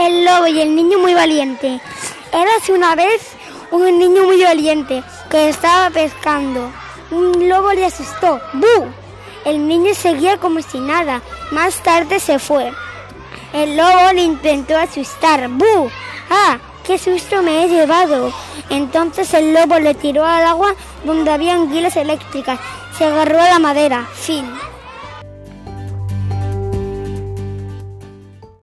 El lobo y el niño muy valiente. Érase una vez un niño muy valiente que estaba pescando. Un lobo le asustó. ¡Bu! El niño seguía como si nada. Más tarde se fue. El lobo le intentó asustar. ¡Bu! ¡Ah! ¡Qué susto me he llevado! Entonces el lobo le tiró al agua donde había anguilas eléctricas. Se agarró a la madera. Fin.